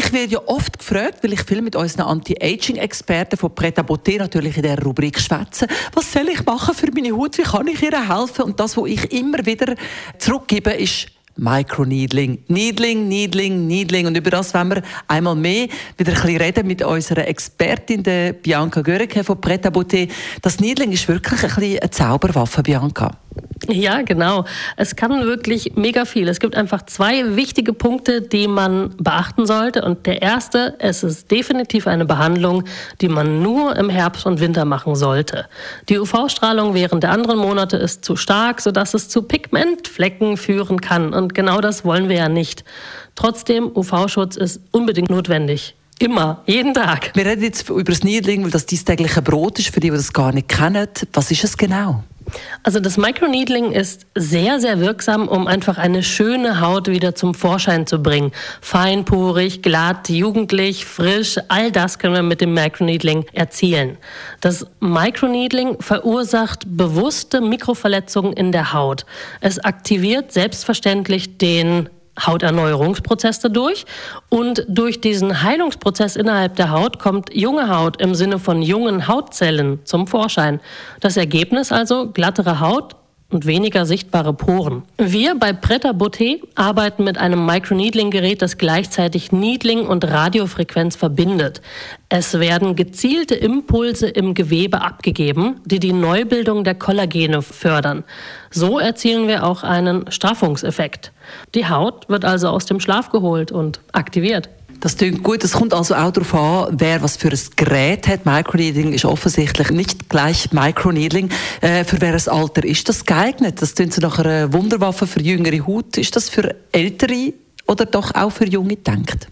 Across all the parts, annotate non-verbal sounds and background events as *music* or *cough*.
ich werde ja oft gefragt, weil ich viel mit unseren Anti-Aging-Experten von Preta Beauté natürlich in der Rubrik schwätze. Was soll ich machen für meine Haut? Wie kann ich ihr helfen? Und das, was ich immer wieder zurückgebe, ist Microneedling. Needling, Needling, Needling. Und über das wollen wir einmal mehr wieder ein bisschen reden mit unserer Expertin, der Bianca Göreke von Preta Beauté. Das Needling ist wirklich ein bisschen eine Zauberwaffe, Bianca. *laughs* Ja, genau. Es kann wirklich mega viel. Es gibt einfach zwei wichtige Punkte, die man beachten sollte. Und der erste, es ist definitiv eine Behandlung, die man nur im Herbst und Winter machen sollte. Die UV-Strahlung während der anderen Monate ist zu stark, sodass es zu Pigmentflecken führen kann. Und genau das wollen wir ja nicht. Trotzdem, UV-Schutz ist unbedingt notwendig. Immer, jeden Tag. Wir reden jetzt über das Niedling, weil das dies tägliche Brot ist, für die, die das gar nicht kennen. Was ist es genau? Also das Microneedling ist sehr, sehr wirksam, um einfach eine schöne Haut wieder zum Vorschein zu bringen. Feinporig, glatt, jugendlich, frisch, all das können wir mit dem Microneedling erzielen. Das Microneedling verursacht bewusste Mikroverletzungen in der Haut. Es aktiviert selbstverständlich den Hauterneuerungsprozess dadurch. Und durch diesen Heilungsprozess innerhalb der Haut kommt junge Haut im Sinne von jungen Hautzellen zum Vorschein. Das Ergebnis also glattere Haut, und weniger sichtbare Poren. Wir bei Preta Beauté arbeiten mit einem Microneedling-Gerät, das gleichzeitig Needling und Radiofrequenz verbindet. Es werden gezielte Impulse im Gewebe abgegeben, die die Neubildung der Kollagene fördern. So erzielen wir auch einen Straffungseffekt. Die Haut wird also aus dem Schlaf geholt und aktiviert. Das klingt gut. Es kommt also auch darauf an, wer was für ein Gerät hat. Microneedling ist offensichtlich nicht gleich Microneedling. Äh, für welches Alter ist das geeignet? Das klingt so nach einer Wunderwaffe für jüngere Haut. Ist das für ältere oder doch auch für Junge denkt?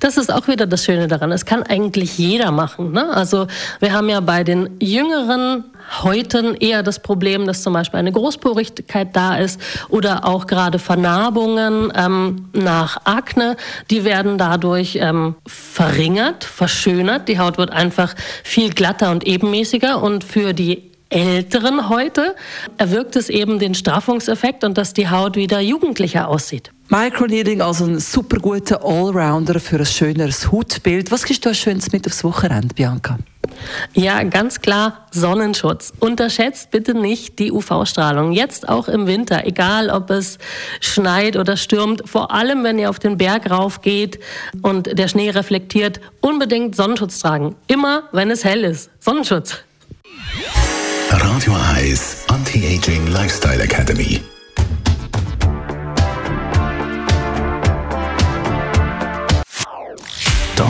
Das ist auch wieder das Schöne daran. Es kann eigentlich jeder machen. Ne? Also wir haben ja bei den Jüngeren heute eher das Problem, dass zum Beispiel eine Großporigkeit da ist oder auch gerade Vernarbungen ähm, nach Akne, die werden dadurch ähm, verringert, verschönert. Die Haut wird einfach viel glatter und ebenmäßiger und für die Älteren heute erwirkt es eben den Straffungseffekt und dass die Haut wieder jugendlicher aussieht. Microneedling, also ein super guter Allrounder für ein schöneres Hautbild. Was gibst du als Schönes mit aufs Wochenende, Bianca? Ja, ganz klar Sonnenschutz. Unterschätzt bitte nicht die UV-Strahlung. Jetzt auch im Winter, egal ob es schneit oder stürmt, vor allem wenn ihr auf den Berg rauf geht und der Schnee reflektiert, unbedingt Sonnenschutz tragen. Immer, wenn es hell ist. Sonnenschutz. Radio Eyes Anti-Aging Lifestyle Academy.